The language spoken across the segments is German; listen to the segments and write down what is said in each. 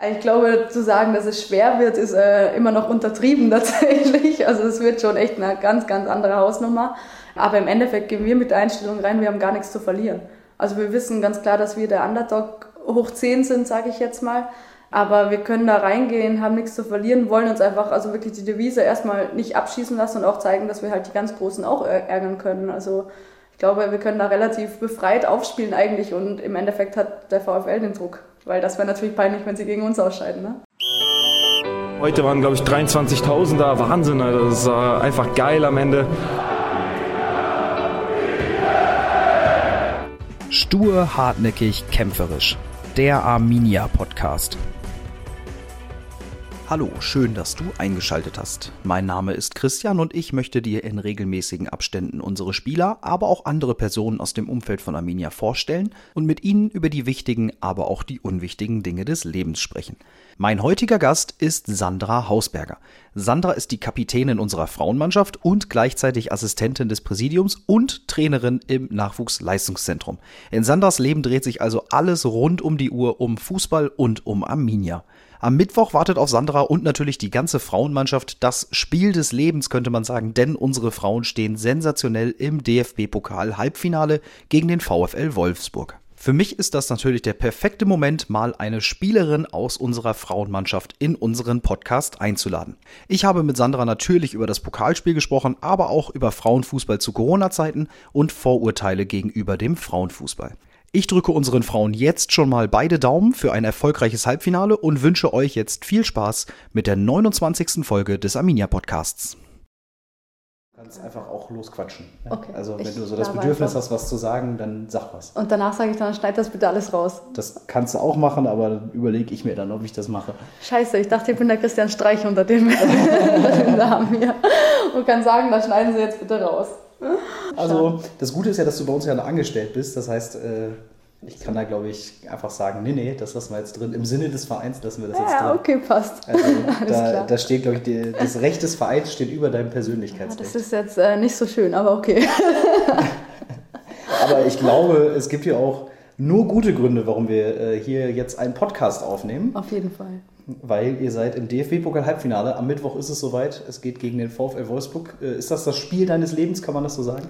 Ich glaube, zu sagen, dass es schwer wird, ist äh, immer noch untertrieben tatsächlich. Also es wird schon echt eine ganz, ganz andere Hausnummer. Aber im Endeffekt gehen wir mit der Einstellung rein, wir haben gar nichts zu verlieren. Also wir wissen ganz klar, dass wir der Underdog hoch 10 sind, sage ich jetzt mal. Aber wir können da reingehen, haben nichts zu verlieren, wollen uns einfach, also wirklich die Devise erstmal nicht abschießen lassen und auch zeigen, dass wir halt die ganz Großen auch ärgern können. Also ich glaube, wir können da relativ befreit aufspielen eigentlich und im Endeffekt hat der VfL den Druck. Weil das wäre natürlich peinlich, wenn sie gegen uns ausscheiden. Ne? Heute waren, glaube ich, 23.000 da. Wahnsinn, Alter. das war einfach geil am Ende. Stur, hartnäckig, kämpferisch. Der Arminia Podcast. Hallo, schön, dass du eingeschaltet hast. Mein Name ist Christian und ich möchte dir in regelmäßigen Abständen unsere Spieler, aber auch andere Personen aus dem Umfeld von Arminia vorstellen und mit ihnen über die wichtigen, aber auch die unwichtigen Dinge des Lebens sprechen. Mein heutiger Gast ist Sandra Hausberger. Sandra ist die Kapitänin unserer Frauenmannschaft und gleichzeitig Assistentin des Präsidiums und Trainerin im Nachwuchsleistungszentrum. In Sandras Leben dreht sich also alles rund um die Uhr um Fußball und um Arminia. Am Mittwoch wartet auf Sandra und natürlich die ganze Frauenmannschaft das Spiel des Lebens, könnte man sagen, denn unsere Frauen stehen sensationell im DFB-Pokal Halbfinale gegen den VfL Wolfsburg. Für mich ist das natürlich der perfekte Moment, mal eine Spielerin aus unserer Frauenmannschaft in unseren Podcast einzuladen. Ich habe mit Sandra natürlich über das Pokalspiel gesprochen, aber auch über Frauenfußball zu Corona-Zeiten und Vorurteile gegenüber dem Frauenfußball. Ich drücke unseren Frauen jetzt schon mal beide Daumen für ein erfolgreiches Halbfinale und wünsche euch jetzt viel Spaß mit der 29. Folge des Arminia Podcasts. Du kannst einfach auch losquatschen. Ja? Okay, also wenn du so das Bedürfnis hast, was zu sagen, dann sag was. Und danach sage ich dann, schneid das bitte alles raus. Das kannst du auch machen, aber dann überlege ich mir dann, ob ich das mache. Scheiße, ich dachte, ich bin der Christian Streich unter dem, Namen hier. Und kann sagen, da schneiden sie jetzt bitte raus. Also das Gute ist ja, dass du bei uns ja angestellt bist. Das heißt, äh, ich kann da, glaube ich, einfach sagen, nee, nee, das lassen wir jetzt drin. Im Sinne des Vereins lassen wir das jetzt ja, drin. Ja, okay, passt. Also, da, da, steht, glaube ich, die, das Recht des Vereins steht über deinem Persönlichkeitsrecht. Ja, das ist jetzt äh, nicht so schön, aber okay. aber ich glaube, es gibt ja auch nur gute Gründe, warum wir äh, hier jetzt einen Podcast aufnehmen. Auf jeden Fall weil ihr seid im DFB-Pokal-Halbfinale. Am Mittwoch ist es soweit. Es geht gegen den VfL Wolfsburg. Äh, ist das das Spiel deines Lebens, kann man das so sagen?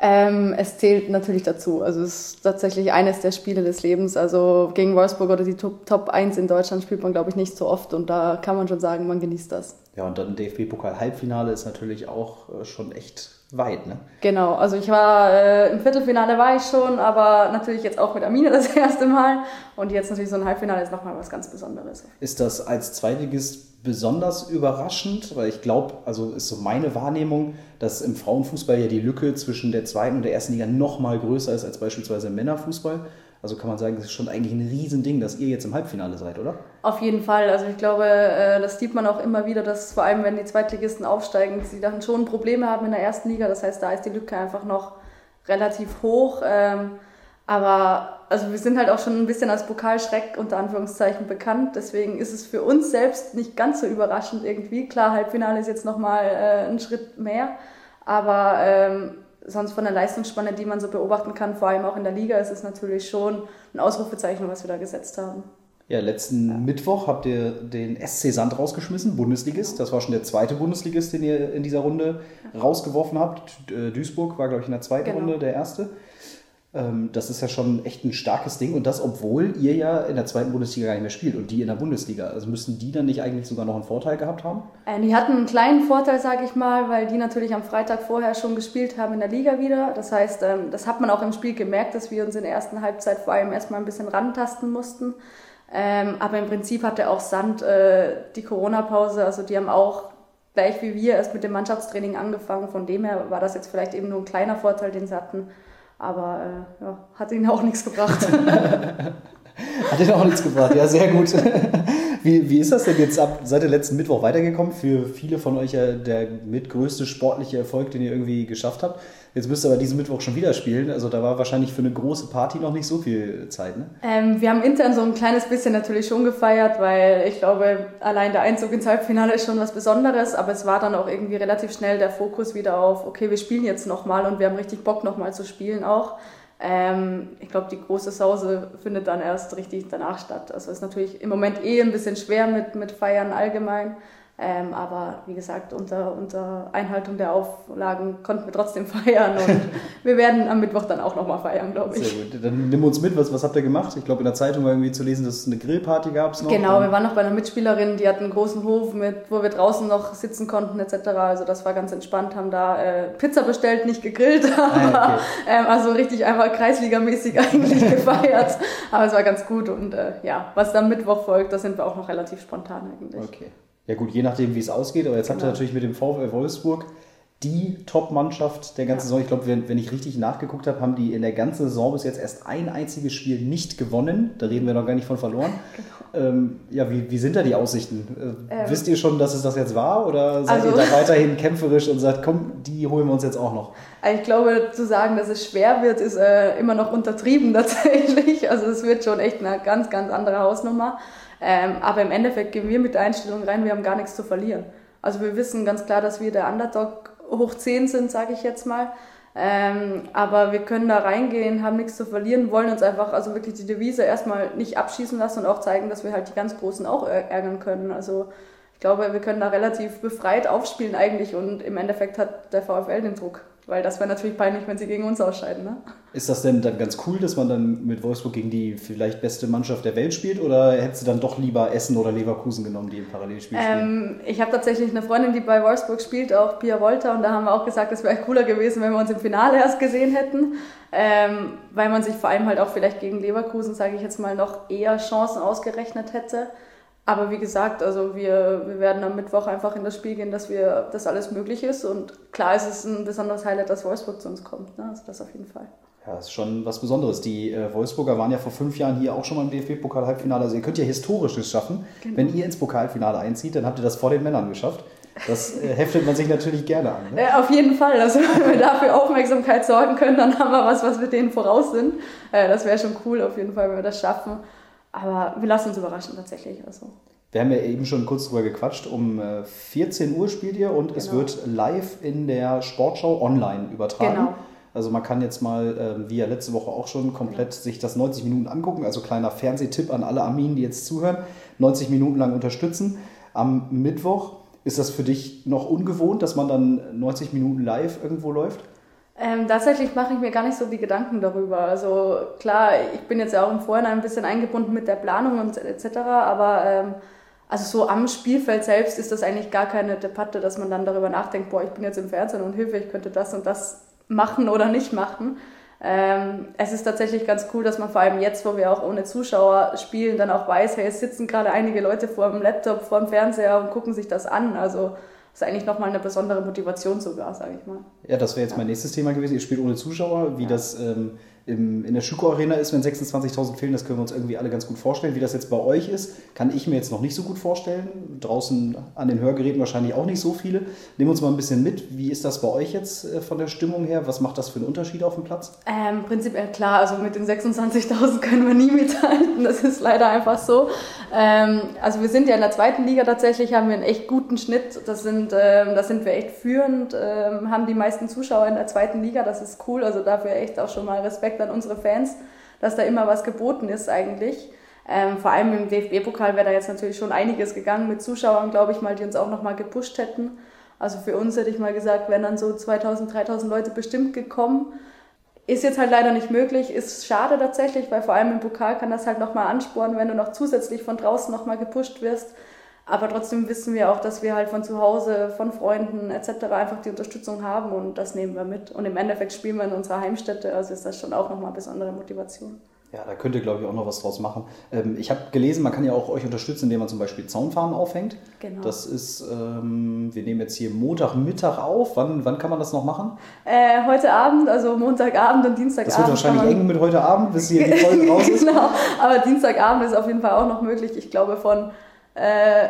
Ähm, es zählt natürlich dazu. Also es ist tatsächlich eines der Spiele des Lebens. Also gegen Wolfsburg oder die Top, Top 1 in Deutschland spielt man, glaube ich, nicht so oft. Und da kann man schon sagen, man genießt das. Ja, und dann DFB-Pokal-Halbfinale ist natürlich auch äh, schon echt weit, ne? Genau, also ich war äh, im Viertelfinale war ich schon, aber natürlich jetzt auch mit Amine das erste Mal und jetzt natürlich so ein Halbfinale ist nochmal was ganz Besonderes. Ist das als Zweitligist besonders überraschend? Weil ich glaube, also ist so meine Wahrnehmung, dass im Frauenfußball ja die Lücke zwischen der zweiten und der ersten Liga nochmal größer ist als beispielsweise im Männerfußball. Also kann man sagen, das ist schon eigentlich ein Riesending, dass ihr jetzt im Halbfinale seid, oder? Auf jeden Fall. Also ich glaube, äh, das sieht man auch immer wieder, dass vor allem, wenn die Zweitligisten aufsteigen, sie dann schon Probleme haben in der ersten Liga. Das heißt, da ist die Lücke einfach noch relativ hoch. Ähm, aber also wir sind halt auch schon ein bisschen als Pokalschreck unter Anführungszeichen bekannt. Deswegen ist es für uns selbst nicht ganz so überraschend irgendwie. Klar, Halbfinale ist jetzt nochmal äh, ein Schritt mehr. Aber ähm, sonst von der Leistungsspanne, die man so beobachten kann, vor allem auch in der Liga, ist es natürlich schon ein Ausrufezeichen, was wir da gesetzt haben. Ja, letzten ja. Mittwoch habt ihr den SC Sand rausgeschmissen, Bundesligist. Das war schon der zweite Bundesligist, den ihr in dieser Runde rausgeworfen habt. Äh, Duisburg war, glaube ich, in der zweiten genau. Runde der erste. Ähm, das ist ja schon echt ein starkes Ding und das, obwohl ihr ja in der zweiten Bundesliga gar nicht mehr spielt und die in der Bundesliga. Also müssten die dann nicht eigentlich sogar noch einen Vorteil gehabt haben? Äh, die hatten einen kleinen Vorteil, sage ich mal, weil die natürlich am Freitag vorher schon gespielt haben in der Liga wieder. Das heißt, ähm, das hat man auch im Spiel gemerkt, dass wir uns in der ersten Halbzeit vor allem erstmal ein bisschen rantasten mussten. Ähm, aber im Prinzip hatte auch Sand äh, die Corona-Pause, also die haben auch gleich wie wir erst mit dem Mannschaftstraining angefangen. Von dem her war das jetzt vielleicht eben nur ein kleiner Vorteil, den sie hatten. Aber äh, ja, hat ihnen auch nichts gebracht. hat ihnen auch nichts gebracht, ja, sehr gut. Wie, wie ist das denn jetzt ab seit der letzten Mittwoch weitergekommen? Für viele von euch ja der mitgrößte sportliche Erfolg, den ihr irgendwie geschafft habt. Jetzt müsst ihr aber diesen Mittwoch schon wieder spielen. Also da war wahrscheinlich für eine große Party noch nicht so viel Zeit, ne? Ähm, wir haben intern so ein kleines bisschen natürlich schon gefeiert, weil ich glaube, allein der Einzug ins Halbfinale ist schon was Besonderes. Aber es war dann auch irgendwie relativ schnell der Fokus wieder auf, okay, wir spielen jetzt nochmal und wir haben richtig Bock nochmal zu spielen auch. Ähm, ich glaube, die große Sause findet dann erst richtig danach statt. Also ist natürlich im Moment eh ein bisschen schwer mit, mit Feiern allgemein. Ähm, aber wie gesagt, unter, unter Einhaltung der Auflagen konnten wir trotzdem feiern und wir werden am Mittwoch dann auch nochmal feiern, glaube ich. Sehr gut. Dann nimm uns mit, was, was habt ihr gemacht? Ich glaube, in der Zeitung war irgendwie zu lesen, dass es eine Grillparty gab. Genau, wir waren noch bei einer Mitspielerin, die hat einen großen Hof, mit, wo wir draußen noch sitzen konnten etc. Also das war ganz entspannt, haben da äh, Pizza bestellt, nicht gegrillt, aber ah, okay. ähm, also richtig einfach kreisligamäßig eigentlich gefeiert. Aber es war ganz gut und äh, ja, was dann Mittwoch folgt, da sind wir auch noch relativ spontan eigentlich. Okay. Ja gut, je nachdem, wie es ausgeht. Aber jetzt genau. habt ihr genau. natürlich mit dem VfL Wolfsburg die Top-Mannschaft der ganzen ja. Saison. Ich glaube, wenn, wenn, ich richtig nachgeguckt habe, haben die in der ganzen Saison bis jetzt erst ein einziges Spiel nicht gewonnen. Da reden wir noch gar nicht von verloren. Genau. Ähm, ja, wie, wie sind da die Aussichten? Äh, ähm, wisst ihr schon, dass es das jetzt war? Oder seid also, ihr da weiterhin kämpferisch und sagt, komm, die holen wir uns jetzt auch noch? Ich glaube, zu sagen, dass es schwer wird, ist äh, immer noch untertrieben tatsächlich. Also es wird schon echt eine ganz, ganz andere Hausnummer. Ähm, aber im Endeffekt gehen wir mit der Einstellung rein, wir haben gar nichts zu verlieren. Also wir wissen ganz klar, dass wir der Underdog hoch 10 sind, sage ich jetzt mal. Ähm, aber wir können da reingehen, haben nichts zu verlieren, wollen uns einfach, also wirklich die Devise erstmal nicht abschießen lassen und auch zeigen, dass wir halt die ganz Großen auch ärgern können. Also ich glaube, wir können da relativ befreit aufspielen eigentlich und im Endeffekt hat der VfL den Druck. Weil das wäre natürlich peinlich, wenn sie gegen uns ausscheiden. Ne? Ist das denn dann ganz cool, dass man dann mit Wolfsburg gegen die vielleicht beste Mannschaft der Welt spielt? Oder hättest du dann doch lieber Essen oder Leverkusen genommen, die im Parallelspiel spielen? Ähm, ich habe tatsächlich eine Freundin, die bei Wolfsburg spielt, auch Pia Volta. Und da haben wir auch gesagt, es wäre cooler gewesen, wenn wir uns im Finale erst gesehen hätten. Ähm, weil man sich vor allem halt auch vielleicht gegen Leverkusen, sage ich jetzt mal, noch eher Chancen ausgerechnet hätte. Aber wie gesagt, also wir, wir werden am Mittwoch einfach in das Spiel gehen, dass wir dass alles möglich ist. Und klar ist es ein besonderes Highlight, dass Wolfsburg zu uns kommt. Ne? Also das auf jeden Fall. Ja, das ist schon was Besonderes. Die äh, Wolfsburger waren ja vor fünf Jahren hier auch schon mal im DFB-Pokal-Halbfinale. Also ihr könnt ja Historisches schaffen. Genau. Wenn ihr ins Pokalfinale einzieht, dann habt ihr das vor den Männern geschafft. Das äh, heftet man sich natürlich gerne an. Ne? Ja, auf jeden Fall. Also wenn wir dafür Aufmerksamkeit sorgen können, dann haben wir was, was wir denen voraus sind. Äh, das wäre schon cool auf jeden Fall, wenn wir das schaffen. Aber wir lassen uns überraschen tatsächlich. Also. Wir haben ja eben schon kurz drüber gequatscht. Um 14 äh, Uhr spielt ihr und genau. es wird live in der Sportschau online übertragen. Genau. Also man kann jetzt mal, äh, wie ja letzte Woche auch schon, komplett genau. sich das 90 Minuten angucken. Also kleiner Fernsehtipp an alle Arminen, die jetzt zuhören. 90 Minuten lang unterstützen. Am Mittwoch ist das für dich noch ungewohnt, dass man dann 90 Minuten live irgendwo läuft? Ähm, tatsächlich mache ich mir gar nicht so die Gedanken darüber. Also klar, ich bin jetzt ja auch im Vorhinein ein bisschen eingebunden mit der Planung und etc., aber ähm, also so am Spielfeld selbst ist das eigentlich gar keine Debatte, dass man dann darüber nachdenkt, boah, ich bin jetzt im Fernsehen und Hilfe, ich könnte das und das machen oder nicht machen. Ähm, es ist tatsächlich ganz cool, dass man vor allem jetzt, wo wir auch ohne Zuschauer spielen, dann auch weiß, hey, es sitzen gerade einige Leute vor dem Laptop, vor dem Fernseher und gucken sich das an. Also ist eigentlich nochmal eine besondere Motivation sogar, sage ich mal. Ja, das wäre jetzt mein nächstes Thema gewesen. Ihr spielt ohne Zuschauer, wie ja. das ähm, im, in der Schüko Arena ist, wenn 26.000 fehlen, das können wir uns irgendwie alle ganz gut vorstellen. Wie das jetzt bei euch ist, kann ich mir jetzt noch nicht so gut vorstellen. Draußen an den Hörgeräten wahrscheinlich auch nicht so viele. Nehmen uns mal ein bisschen mit. Wie ist das bei euch jetzt äh, von der Stimmung her? Was macht das für einen Unterschied auf dem Platz? Ähm, prinzipiell klar, also mit den 26.000 können wir nie mithalten. Das ist leider einfach so. Ähm, also wir sind ja in der zweiten Liga tatsächlich, haben wir einen echt guten Schnitt. Das sind, ähm, da sind wir echt führend, ähm, haben die meisten Zuschauer in der zweiten Liga. Das ist cool. Also dafür echt auch schon mal Respekt Respekt an unsere Fans, dass da immer was geboten ist eigentlich. Ähm, vor allem im DFB-Pokal wäre da jetzt natürlich schon einiges gegangen mit Zuschauern, glaube ich mal, die uns auch nochmal gepusht hätten. Also für uns hätte ich mal gesagt, wären dann so 2000, 3000 Leute bestimmt gekommen. Ist jetzt halt leider nicht möglich, ist schade tatsächlich, weil vor allem im Pokal kann das halt nochmal anspornen, wenn du noch zusätzlich von draußen nochmal gepusht wirst. Aber trotzdem wissen wir auch, dass wir halt von zu Hause, von Freunden etc. einfach die Unterstützung haben und das nehmen wir mit. Und im Endeffekt spielen wir in unserer Heimstätte, also ist das schon auch nochmal eine besondere Motivation. Ja, da könnt ihr, glaube ich, auch noch was draus machen. Ähm, ich habe gelesen, man kann ja auch euch unterstützen, indem man zum Beispiel Zaunfahnen aufhängt. Genau. Das ist, ähm, wir nehmen jetzt hier Montagmittag auf. Wann, wann kann man das noch machen? Äh, heute Abend, also Montagabend und Dienstagabend. Das wird wahrscheinlich eng mit heute Abend, bis hier die Folge raus ist. genau, aber Dienstagabend ist auf jeden Fall auch noch möglich. Ich glaube, von äh,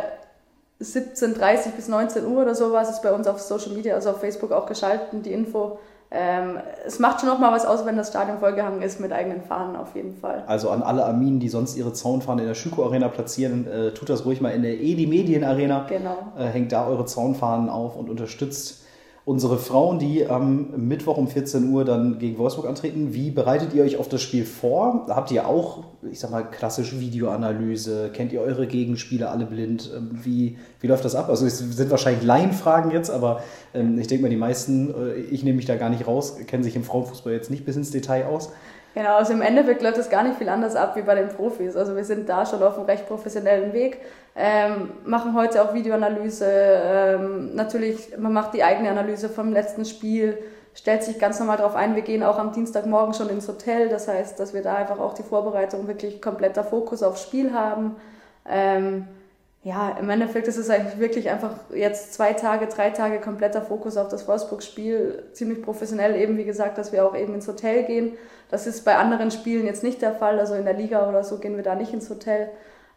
17.30 bis 19 Uhr oder so war es bei uns auf Social Media, also auf Facebook auch geschalten, die Info. Ähm, es macht schon noch mal was aus, wenn das Stadion vollgehangen ist mit eigenen Fahnen auf jeden Fall. Also an alle Arminen, die sonst ihre Zaunfahnen in der Schüko Arena platzieren, äh, tut das ruhig mal in der Edi Medien Arena. Genau. Äh, hängt da eure Zaunfahnen auf und unterstützt unsere Frauen, die am Mittwoch um 14 Uhr dann gegen Wolfsburg antreten, wie bereitet ihr euch auf das Spiel vor? Habt ihr auch, ich sag mal, klassische Videoanalyse? Kennt ihr eure Gegenspieler alle blind? Ähm, wie, wie läuft das ab? Also es sind wahrscheinlich Laienfragen jetzt, aber ähm, ich denke mal, die meisten, äh, ich nehme mich da gar nicht raus, kennen sich im Frauenfußball jetzt nicht bis ins Detail aus. Genau, also im Endeffekt läuft es gar nicht viel anders ab wie bei den Profis. Also wir sind da schon auf einem recht professionellen Weg, ähm, machen heute auch Videoanalyse. Ähm, natürlich, man macht die eigene Analyse vom letzten Spiel, stellt sich ganz normal darauf ein. Wir gehen auch am Dienstagmorgen schon ins Hotel. Das heißt, dass wir da einfach auch die Vorbereitung wirklich kompletter Fokus aufs Spiel haben. Ähm, ja, im Endeffekt ist es eigentlich wirklich einfach jetzt zwei Tage, drei Tage kompletter Fokus auf das Wolfsburg-Spiel. Ziemlich professionell eben, wie gesagt, dass wir auch eben ins Hotel gehen. Das ist bei anderen Spielen jetzt nicht der Fall. Also in der Liga oder so gehen wir da nicht ins Hotel.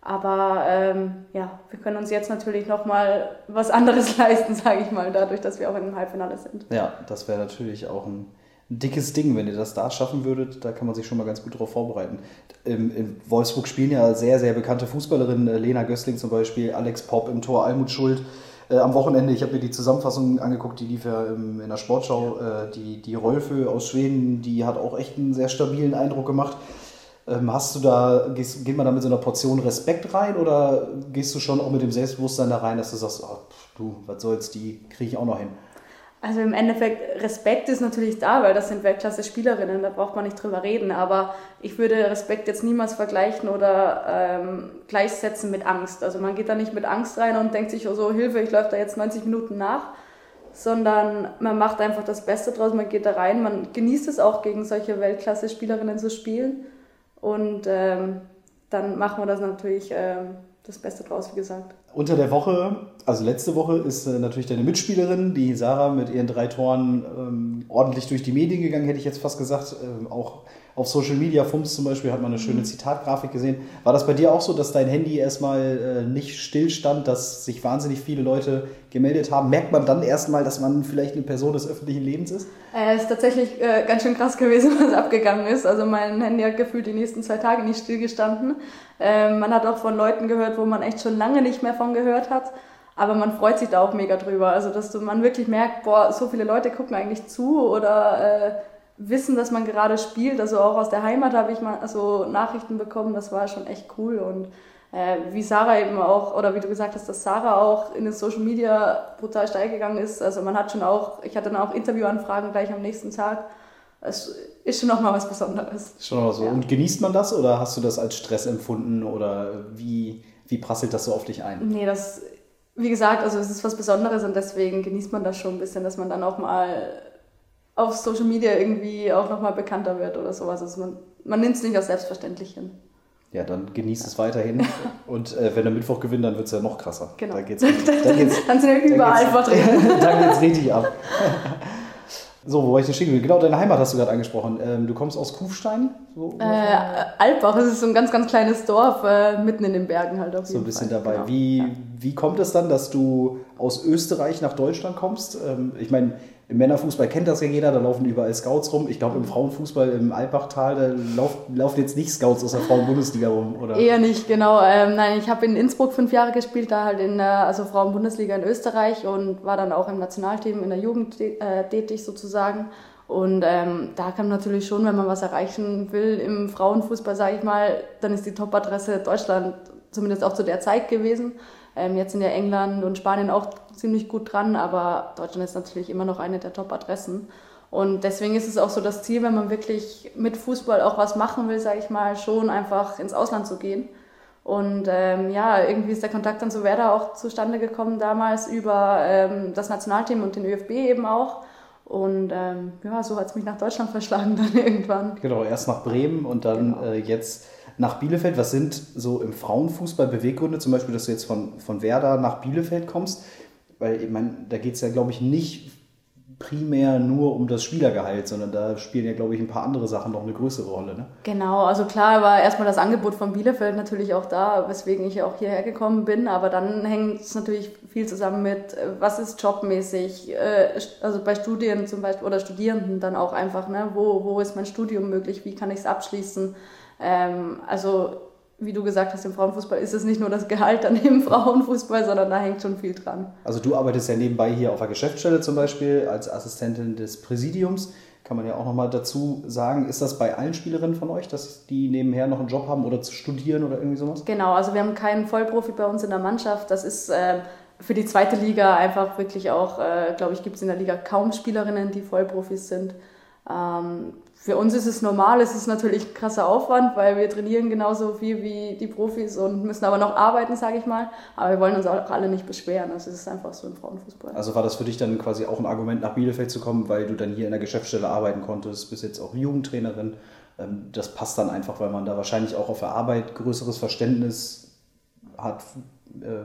Aber ähm, ja, wir können uns jetzt natürlich nochmal was anderes leisten, sage ich mal, dadurch, dass wir auch einem Halbfinale sind. Ja, das wäre natürlich auch ein dickes Ding, wenn ihr das da schaffen würdet. Da kann man sich schon mal ganz gut darauf vorbereiten. Im, in Wolfsburg spielen ja sehr, sehr bekannte Fußballerinnen, äh, Lena Gößling zum Beispiel, Alex Popp im Tor, Almut Schuld. Äh, am Wochenende, ich habe mir die Zusammenfassung angeguckt, die lief ja in der Sportschau. Äh, die, die Rolfe aus Schweden, die hat auch echt einen sehr stabilen Eindruck gemacht. Ähm, hast du da, gehst, geht man da mit so einer Portion Respekt rein oder gehst du schon auch mit dem Selbstbewusstsein da rein, dass du sagst, oh, du, was soll's, die kriege ich auch noch hin? Also im Endeffekt, Respekt ist natürlich da, weil das sind Weltklasse-Spielerinnen, da braucht man nicht drüber reden. Aber ich würde Respekt jetzt niemals vergleichen oder ähm, gleichsetzen mit Angst. Also man geht da nicht mit Angst rein und denkt sich, oh so, Hilfe, ich läufe da jetzt 90 Minuten nach. Sondern man macht einfach das Beste draus, man geht da rein, man genießt es auch, gegen solche Weltklasse-Spielerinnen zu spielen. Und ähm, dann machen wir das natürlich ähm, das Beste draus, wie gesagt. Unter der Woche, also letzte Woche, ist äh, natürlich deine Mitspielerin, die Sarah, mit ihren drei Toren ähm, ordentlich durch die Medien gegangen, hätte ich jetzt fast gesagt. Ähm, auch auf Social Media, Fums zum Beispiel, hat man eine schöne mhm. Zitatgrafik gesehen. War das bei dir auch so, dass dein Handy erstmal äh, nicht stillstand, dass sich wahnsinnig viele Leute gemeldet haben? Merkt man dann erstmal, dass man vielleicht eine Person des öffentlichen Lebens ist? Äh, es ist tatsächlich äh, ganz schön krass gewesen, was abgegangen ist. Also mein Handy hat gefühlt die nächsten zwei Tage nicht stillgestanden. Ähm, man hat auch von Leuten gehört, wo man echt schon lange nicht mehr von gehört hat. Aber man freut sich da auch mega drüber. Also, dass man wirklich merkt, boah, so viele Leute gucken eigentlich zu oder äh, wissen, dass man gerade spielt. Also auch aus der Heimat habe ich mal so Nachrichten bekommen, das war schon echt cool. Und äh, wie Sarah eben auch, oder wie du gesagt hast, dass Sarah auch in den Social Media brutal steil gegangen ist. Also man hat schon auch, ich hatte dann auch Interviewanfragen gleich am nächsten Tag. Es ist schon nochmal was Besonderes. Schon nochmal so. Ja. Und genießt man das oder hast du das als Stress empfunden oder wie, wie prasselt das so auf dich ein? Nee, das, wie gesagt, also es ist was Besonderes und deswegen genießt man das schon ein bisschen, dass man dann auch mal auf Social Media irgendwie auch nochmal bekannter wird oder sowas. Also man, man nimmt es nicht als selbstverständlich hin. Ja, dann genießt es weiterhin. Und äh, wenn der Mittwoch gewinnt, dann wird es ja noch krasser. Genau. Da geht's, dann, geht's, dann sind wir überall vertreten. dann geht es richtig ab. So, wo war ich denn stehen Genau, deine Heimat hast du gerade angesprochen. Ähm, du kommst aus Kufstein? So äh, Alpbach, das ist so ein ganz, ganz kleines Dorf, äh, mitten in den Bergen halt auf So ein bisschen Fall. dabei. Genau. Wie, ja. wie kommt es dann, dass du aus Österreich nach Deutschland kommst? Ähm, ich meine, im Männerfußball kennt das ja jeder, da laufen überall Scouts rum. Ich glaube, im Frauenfußball im Alpbachtal, da laufen, laufen jetzt nicht Scouts aus der Frauenbundesliga rum, oder? Eher nicht, genau. Ähm, nein, ich habe in Innsbruck fünf Jahre gespielt, da halt in der also Frauenbundesliga in Österreich und war dann auch im Nationalteam in der Jugend äh, tätig sozusagen. Und ähm, da kann natürlich schon, wenn man was erreichen will im Frauenfußball, sage ich mal, dann ist die Top-Adresse Deutschland zumindest auch zu der Zeit gewesen. Ähm, jetzt sind ja England und Spanien auch ziemlich gut dran, aber Deutschland ist natürlich immer noch eine der Top-Adressen. Und deswegen ist es auch so das Ziel, wenn man wirklich mit Fußball auch was machen will, sage ich mal, schon einfach ins Ausland zu gehen. Und ähm, ja, irgendwie ist der Kontakt dann zu Werder auch zustande gekommen damals über ähm, das Nationalteam und den ÖFB eben auch. Und ähm, ja, so hat es mich nach Deutschland verschlagen dann irgendwann. Genau, erst nach Bremen und dann genau. äh, jetzt nach Bielefeld. Was sind so im Frauenfußball Beweggründe, zum Beispiel, dass du jetzt von, von Werder nach Bielefeld kommst? Weil ich meine, da geht es ja, glaube ich, nicht primär nur um das Spielergehalt, sondern da spielen ja, glaube ich, ein paar andere Sachen noch eine größere Rolle. Ne? Genau, also klar war erstmal das Angebot von Bielefeld natürlich auch da, weswegen ich auch hierher gekommen bin, aber dann hängt es natürlich viel zusammen mit, äh, was ist jobmäßig, äh, also bei Studien zum Beispiel oder Studierenden dann auch einfach, ne? wo, wo ist mein Studium möglich, wie kann ich es abschließen. Ähm, also wie du gesagt hast, im Frauenfußball ist es nicht nur das Gehalt dann im Frauenfußball, sondern da hängt schon viel dran. Also du arbeitest ja nebenbei hier auf der Geschäftsstelle zum Beispiel als Assistentin des Präsidiums. Kann man ja auch nochmal dazu sagen, ist das bei allen Spielerinnen von euch, dass die nebenher noch einen Job haben oder zu studieren oder irgendwie sowas? Genau, also wir haben keinen Vollprofi bei uns in der Mannschaft. Das ist äh, für die zweite Liga einfach wirklich auch, äh, glaube ich, gibt es in der Liga kaum Spielerinnen, die Vollprofis sind. Ähm, für uns ist es normal, es ist natürlich krasser Aufwand, weil wir trainieren genauso viel wie die Profis und müssen aber noch arbeiten, sage ich mal. Aber wir wollen uns auch alle nicht beschweren. Also es ist einfach so im Frauenfußball. Also war das für dich dann quasi auch ein Argument, nach Bielefeld zu kommen, weil du dann hier in der Geschäftsstelle arbeiten konntest, bist jetzt auch Jugendtrainerin. Ähm, das passt dann einfach, weil man da wahrscheinlich auch auf der Arbeit größeres Verständnis hat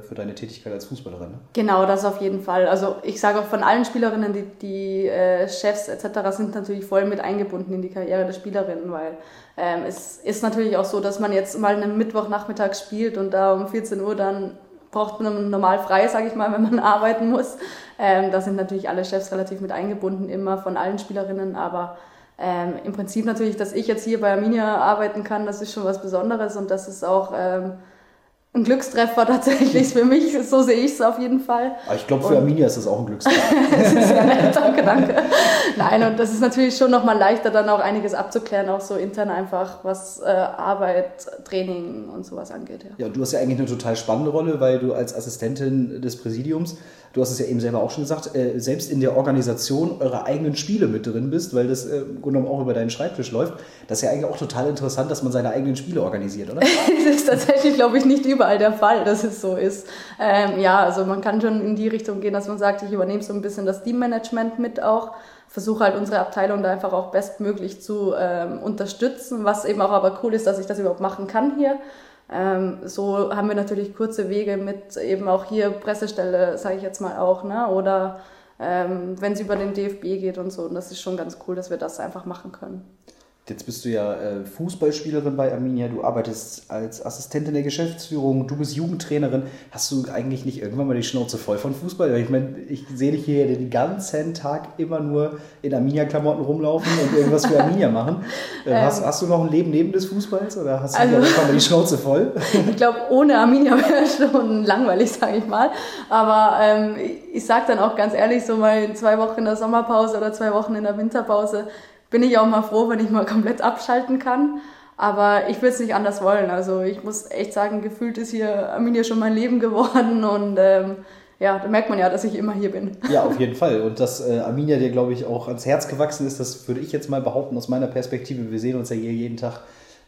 für deine Tätigkeit als Fußballerin. Ne? Genau, das auf jeden Fall. Also ich sage auch von allen Spielerinnen, die, die äh, Chefs etc. sind natürlich voll mit eingebunden in die Karriere der Spielerinnen, weil ähm, es ist natürlich auch so, dass man jetzt mal einen Mittwochnachmittag spielt und da um 14 Uhr dann braucht man normal frei, sage ich mal, wenn man arbeiten muss. Ähm, da sind natürlich alle Chefs relativ mit eingebunden, immer von allen Spielerinnen, aber ähm, im Prinzip natürlich, dass ich jetzt hier bei Arminia arbeiten kann, das ist schon was Besonderes und das ist auch ähm, ein Glückstreffer tatsächlich für mich. So sehe ich es auf jeden Fall. Aber ich glaube, für Arminia ist es auch ein Glückstreffer. das ist ja nett, danke, danke. Nein, und das ist natürlich schon nochmal leichter, dann auch einiges abzuklären, auch so intern einfach, was äh, Arbeit, Training und sowas angeht. Ja. ja, du hast ja eigentlich eine total spannende Rolle, weil du als Assistentin des Präsidiums du hast es ja eben selber auch schon gesagt, äh, selbst in der Organisation eurer eigenen Spiele mit drin bist, weil das äh, im Grunde genommen auch über deinen Schreibtisch läuft. Das ist ja eigentlich auch total interessant, dass man seine eigenen Spiele organisiert, oder? das ist tatsächlich, glaube ich, nicht überall der Fall, dass es so ist. Ähm, ja, also man kann schon in die Richtung gehen, dass man sagt, ich übernehme so ein bisschen das Teammanagement mit auch versuche halt unsere Abteilung da einfach auch bestmöglich zu ähm, unterstützen, was eben auch aber cool ist, dass ich das überhaupt machen kann hier. Ähm, so haben wir natürlich kurze Wege mit eben auch hier Pressestelle, sage ich jetzt mal auch, ne? oder ähm, wenn es über den DFB geht und so. Und das ist schon ganz cool, dass wir das einfach machen können. Jetzt bist du ja äh, Fußballspielerin bei Arminia, du arbeitest als Assistentin der Geschäftsführung, du bist Jugendtrainerin. Hast du eigentlich nicht irgendwann mal die Schnauze voll von Fußball? Ich meine, ich sehe dich hier den ganzen Tag immer nur in Arminia-Klamotten rumlaufen und irgendwas für Arminia machen. Äh, hast, ähm, hast, du noch ein Leben neben des Fußballs oder hast du also, irgendwann mal die Schnauze voll? ich glaube, ohne Arminia wäre es schon langweilig, sage ich mal. Aber ähm, ich sage dann auch ganz ehrlich, so mal zwei Wochen in der Sommerpause oder zwei Wochen in der Winterpause bin ich auch mal froh, wenn ich mal komplett abschalten kann. Aber ich will es nicht anders wollen. Also ich muss echt sagen, gefühlt ist hier Arminia schon mein Leben geworden und ähm, ja, da merkt man ja, dass ich immer hier bin. Ja, auf jeden Fall. Und dass äh, Arminia dir, glaube ich, auch ans Herz gewachsen ist, das würde ich jetzt mal behaupten aus meiner Perspektive. Wir sehen uns ja hier jeden Tag,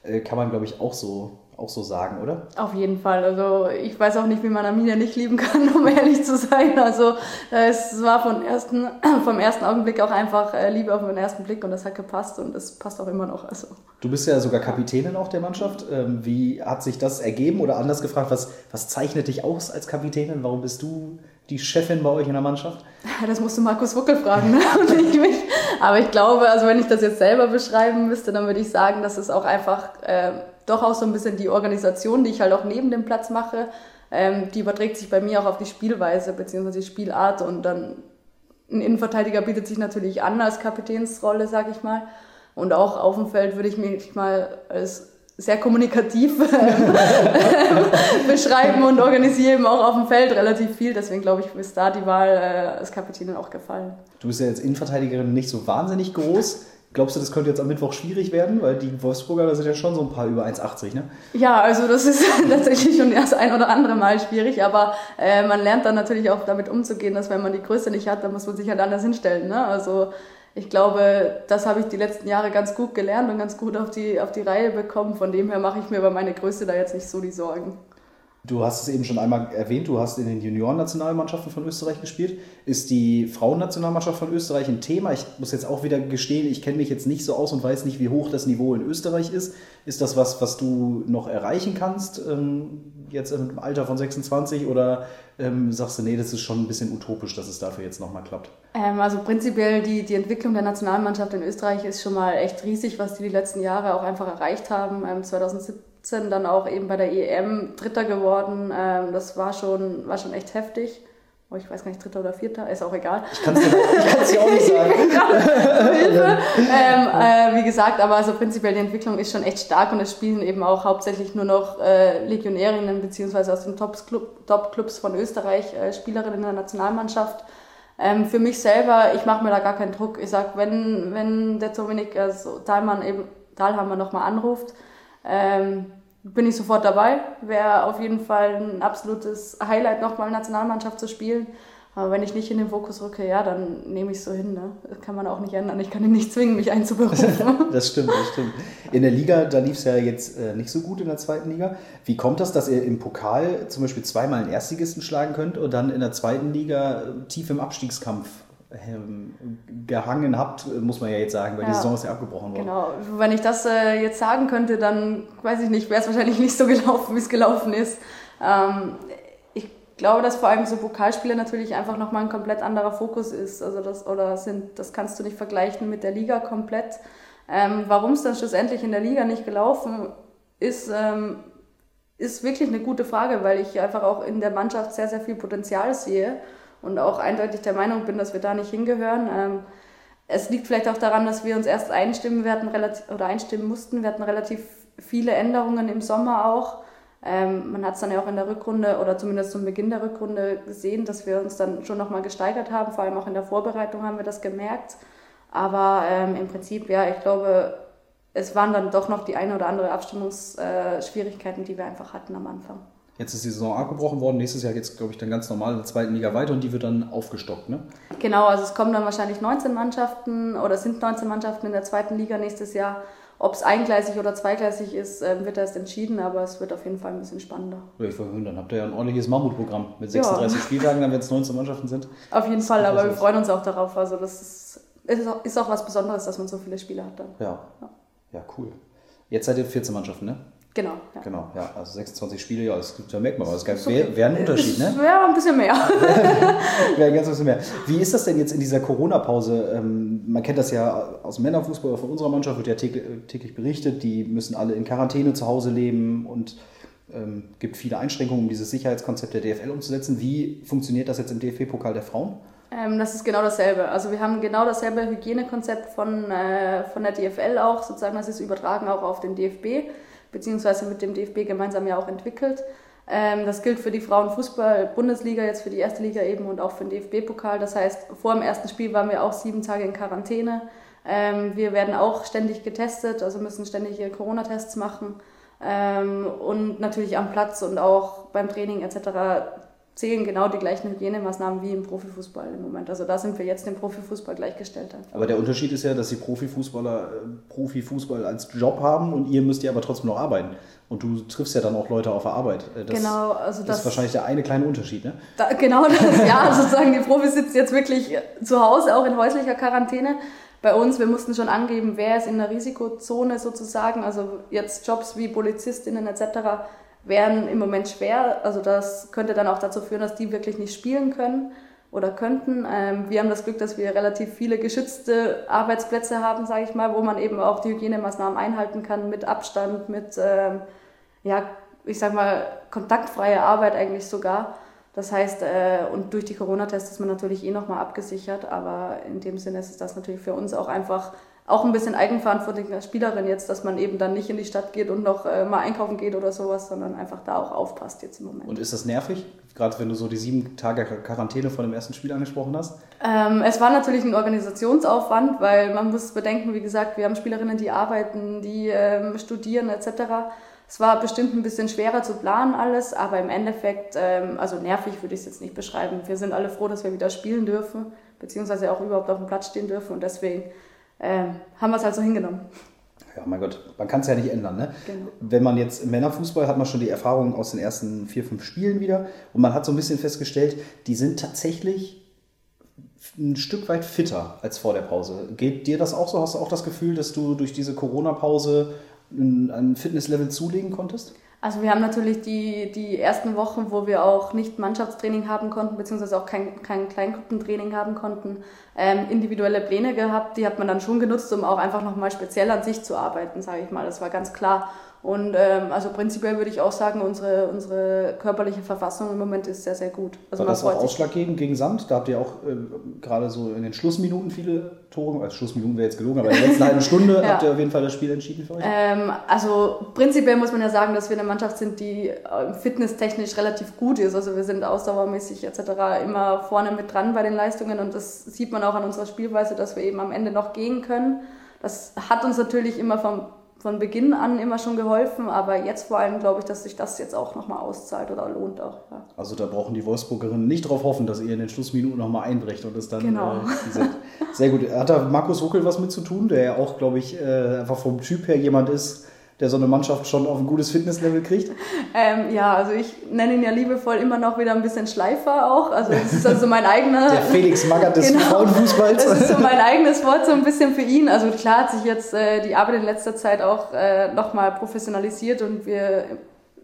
äh, kann man, glaube ich, auch so auch so sagen, oder? Auf jeden Fall. Also ich weiß auch nicht, wie man Arminia nicht lieben kann, um ehrlich zu sein. Also es war von ersten, vom ersten Augenblick auch einfach äh, Liebe auf den ersten Blick und das hat gepasst und das passt auch immer noch. Also. Du bist ja sogar Kapitänin auch der Mannschaft. Ähm, wie hat sich das ergeben oder anders gefragt, was, was zeichnet dich aus als Kapitänin? Warum bist du die Chefin bei euch in der Mannschaft? Das musst du Markus Wuckel fragen ne? und nicht mich. Aber ich glaube, also wenn ich das jetzt selber beschreiben müsste, dann würde ich sagen, dass es auch einfach... Äh, doch auch so ein bisschen die Organisation, die ich halt auch neben dem Platz mache, ähm, die überträgt sich bei mir auch auf die Spielweise bzw. die Spielart und dann ein Innenverteidiger bietet sich natürlich an als Kapitänsrolle, sag ich mal. Und auch auf dem Feld würde ich mich mal als sehr kommunikativ beschreiben und organisiere eben auch auf dem Feld relativ viel. Deswegen glaube ich, ist da die Wahl äh, als Kapitänin auch gefallen. Du bist ja jetzt Innenverteidigerin nicht so wahnsinnig groß. Glaubst du, das könnte jetzt am Mittwoch schwierig werden? Weil die Wolfsburger, da sind ja schon so ein paar über 1,80, ne? Ja, also das ist tatsächlich schon das ein oder andere Mal schwierig, aber äh, man lernt dann natürlich auch damit umzugehen, dass wenn man die Größe nicht hat, dann muss man sich halt anders hinstellen, ne? Also ich glaube, das habe ich die letzten Jahre ganz gut gelernt und ganz gut auf die, auf die Reihe bekommen. Von dem her mache ich mir über meine Größe da jetzt nicht so die Sorgen. Du hast es eben schon einmal erwähnt, du hast in den Juniorennationalmannschaften von Österreich gespielt. Ist die Frauennationalmannschaft von Österreich ein Thema? Ich muss jetzt auch wieder gestehen, ich kenne mich jetzt nicht so aus und weiß nicht, wie hoch das Niveau in Österreich ist. Ist das was, was du noch erreichen kannst, ähm, jetzt im Alter von 26? Oder ähm, sagst du, nee, das ist schon ein bisschen utopisch, dass es dafür jetzt nochmal klappt? Ähm, also prinzipiell die, die Entwicklung der Nationalmannschaft in Österreich ist schon mal echt riesig, was die die letzten Jahre auch einfach erreicht haben. 2017 ähm, 2017 dann auch eben bei der EM Dritter geworden. Ähm, das war schon, war schon echt heftig. oh, ich weiß gar nicht, dritter oder vierter, ist auch egal. Ich kann es dir auch nicht sagen. Ähm, äh, wie gesagt, aber also prinzipiell die Entwicklung ist schon echt stark und es spielen eben auch hauptsächlich nur noch äh, Legionärinnen beziehungsweise aus den Top-Clubs von Österreich äh, Spielerinnen in der Nationalmannschaft. Ähm, für mich selber, ich mache mir da gar keinen Druck. Ich sag, wenn, wenn der Dominik also Dahlmann eben Dahlhammer nochmal anruft, ähm, bin ich sofort dabei. Wäre auf jeden Fall ein absolutes Highlight, nochmal Nationalmannschaft zu spielen. Aber wenn ich nicht in den Fokus rücke, ja, dann nehme ich es so hin. Ne? Das kann man auch nicht ändern. Ich kann ihn nicht zwingen, mich einzuberufen. das stimmt, das stimmt. In der Liga, da lief es ja jetzt äh, nicht so gut in der zweiten Liga. Wie kommt das, dass ihr im Pokal zum Beispiel zweimal einen Erstligisten schlagen könnt und dann in der zweiten Liga äh, tief im Abstiegskampf gehangen habt, muss man ja jetzt sagen, weil ja. die Saison ist ja abgebrochen worden. Genau, wenn ich das äh, jetzt sagen könnte, dann weiß ich nicht, wäre es wahrscheinlich nicht so gelaufen, wie es gelaufen ist. Ähm, ich glaube, dass vor allem so Pokalspiele natürlich einfach nochmal ein komplett anderer Fokus ist. Also das, oder sind, das kannst du nicht vergleichen mit der Liga komplett. Ähm, Warum es dann schlussendlich in der Liga nicht gelaufen ist, ähm, ist wirklich eine gute Frage, weil ich einfach auch in der Mannschaft sehr, sehr viel Potenzial sehe und auch eindeutig der Meinung bin, dass wir da nicht hingehören. Ähm, es liegt vielleicht auch daran, dass wir uns erst einstimmen werden oder einstimmen mussten. Wir hatten relativ viele Änderungen im Sommer auch. Ähm, man hat es dann ja auch in der Rückrunde oder zumindest zum Beginn der Rückrunde gesehen, dass wir uns dann schon nochmal gesteigert haben. Vor allem auch in der Vorbereitung haben wir das gemerkt. Aber ähm, im Prinzip, ja, ich glaube, es waren dann doch noch die eine oder andere Abstimmungsschwierigkeiten, die wir einfach hatten am Anfang. Jetzt ist die Saison abgebrochen worden. Nächstes Jahr geht es, glaube ich, dann ganz normal in der zweiten Liga weiter und die wird dann aufgestockt, ne? Genau, also es kommen dann wahrscheinlich 19 Mannschaften oder sind 19 Mannschaften in der zweiten Liga nächstes Jahr. Ob es eingleisig oder zweigleisig ist, ähm, wird erst entschieden, aber es wird auf jeden Fall ein bisschen spannender. Ja, ich wollte dann habt ihr ja ein ordentliches Mammutprogramm mit 36 ja. Spieltagen, dann wenn es 19 Mannschaften sind. Auf jeden Fall, aber wir freuen uns auch darauf. Also das ist, ist auch was Besonderes, dass man so viele Spiele hat dann. Ja. ja, ja cool. Jetzt seid ihr 14 Mannschaften, ne? Genau. Ja. Genau, ja. Also 26 Spiele, ja, das da merkt man, aber das wäre wär ein Unterschied, ne? Ja, ein bisschen mehr. wäre ein ganz bisschen mehr. Wie ist das denn jetzt in dieser Corona-Pause? Ähm, man kennt das ja aus dem Männerfußball, von unserer Mannschaft wird ja täglich, täglich berichtet, die müssen alle in Quarantäne zu Hause leben und ähm, gibt viele Einschränkungen, um dieses Sicherheitskonzept der DFL umzusetzen. Wie funktioniert das jetzt im DFB-Pokal der Frauen? Ähm, das ist genau dasselbe. Also wir haben genau dasselbe Hygienekonzept von, äh, von der DFL auch, sozusagen das ist übertragen auch auf den DFB beziehungsweise mit dem DFB gemeinsam ja auch entwickelt. Ähm, das gilt für die Frauenfußball-Bundesliga, jetzt für die erste Liga eben und auch für den DFB-Pokal. Das heißt, vor dem ersten Spiel waren wir auch sieben Tage in Quarantäne. Ähm, wir werden auch ständig getestet, also müssen ständig Corona-Tests machen. Ähm, und natürlich am Platz und auch beim Training etc zählen genau die gleichen Hygienemaßnahmen wie im Profifußball im Moment. Also da sind wir jetzt dem Profifußball gleichgestellt. Aber der Unterschied ist ja, dass die Profifußballer äh, Profifußball als Job haben und ihr müsst ja aber trotzdem noch arbeiten. Und du triffst ja dann auch Leute auf der Arbeit. Äh, das, genau, also das, das ist wahrscheinlich der eine kleine Unterschied, ne? Da, genau das, ja, sozusagen die Profis sitzen jetzt wirklich zu Hause, auch in häuslicher Quarantäne. Bei uns, wir mussten schon angeben, wer ist in der Risikozone sozusagen, also jetzt Jobs wie Polizistinnen etc wären im Moment schwer. Also das könnte dann auch dazu führen, dass die wirklich nicht spielen können oder könnten. Ähm, wir haben das Glück, dass wir relativ viele geschützte Arbeitsplätze haben, sage ich mal, wo man eben auch die Hygienemaßnahmen einhalten kann mit Abstand, mit, ähm, ja, ich sag mal, kontaktfreie Arbeit eigentlich sogar. Das heißt, äh, und durch die Corona-Tests ist man natürlich eh nochmal abgesichert, aber in dem Sinne ist das natürlich für uns auch einfach auch ein bisschen Eigenverantwortung als Spielerin jetzt, dass man eben dann nicht in die Stadt geht und noch äh, mal einkaufen geht oder sowas, sondern einfach da auch aufpasst jetzt im Moment. Und ist das nervig, gerade wenn du so die sieben Tage Quarantäne vor dem ersten Spiel angesprochen hast? Ähm, es war natürlich ein Organisationsaufwand, weil man muss bedenken, wie gesagt, wir haben Spielerinnen, die arbeiten, die ähm, studieren etc. Es war bestimmt ein bisschen schwerer zu planen alles, aber im Endeffekt, ähm, also nervig würde ich es jetzt nicht beschreiben. Wir sind alle froh, dass wir wieder spielen dürfen, beziehungsweise auch überhaupt auf dem Platz stehen dürfen und deswegen äh, haben wir es halt so hingenommen. Ja, mein Gott, man kann es ja nicht ändern. Ne? Genau. Wenn man jetzt im Männerfußball hat man schon die Erfahrung aus den ersten vier, fünf Spielen wieder und man hat so ein bisschen festgestellt, die sind tatsächlich ein Stück weit fitter als vor der Pause. Geht dir das auch so? Hast du auch das Gefühl, dass du durch diese Corona-Pause ein Fitnesslevel zulegen konntest? Also wir haben natürlich die, die ersten Wochen, wo wir auch nicht Mannschaftstraining haben konnten, beziehungsweise auch kein, kein Kleingruppentraining haben konnten, ähm, individuelle Pläne gehabt. Die hat man dann schon genutzt, um auch einfach nochmal speziell an sich zu arbeiten, sage ich mal. Das war ganz klar. Und ähm, also prinzipiell würde ich auch sagen, unsere, unsere körperliche Verfassung im Moment ist sehr, sehr gut. Also War das auch ausschlaggebend gegen Sand? Da habt ihr auch äh, gerade so in den Schlussminuten viele Tore, als Schlussminuten wäre jetzt gelogen, aber in der letzten halben Stunde ja. habt ihr auf jeden Fall das Spiel entschieden für euch? Ähm, also prinzipiell muss man ja sagen, dass wir eine Mannschaft sind, die äh, fitnesstechnisch relativ gut ist. Also wir sind ausdauermäßig etc. immer vorne mit dran bei den Leistungen und das sieht man auch an unserer Spielweise, dass wir eben am Ende noch gehen können. Das hat uns natürlich immer vom von Beginn an immer schon geholfen, aber jetzt vor allem glaube ich, dass sich das jetzt auch nochmal auszahlt oder lohnt auch. Ja. Also da brauchen die Wolfsburgerinnen nicht darauf hoffen, dass ihr in den Schlussminuten nochmal einbrecht und es dann genau. äh, Sehr gut. Hat da Markus Huckel was mit zu tun, der ja auch, glaube ich, äh, einfach vom Typ her jemand ist, der so eine Mannschaft schon auf ein gutes Fitnesslevel kriegt? Ähm, ja, also ich nenne ihn ja liebevoll immer noch wieder ein bisschen Schleifer auch. Also das ist also mein eigener... der Felix Magath des genau, Frauenfußballs. Das ist so mein eigenes Wort so ein bisschen für ihn. Also klar hat sich jetzt äh, die Arbeit in letzter Zeit auch äh, nochmal professionalisiert und wir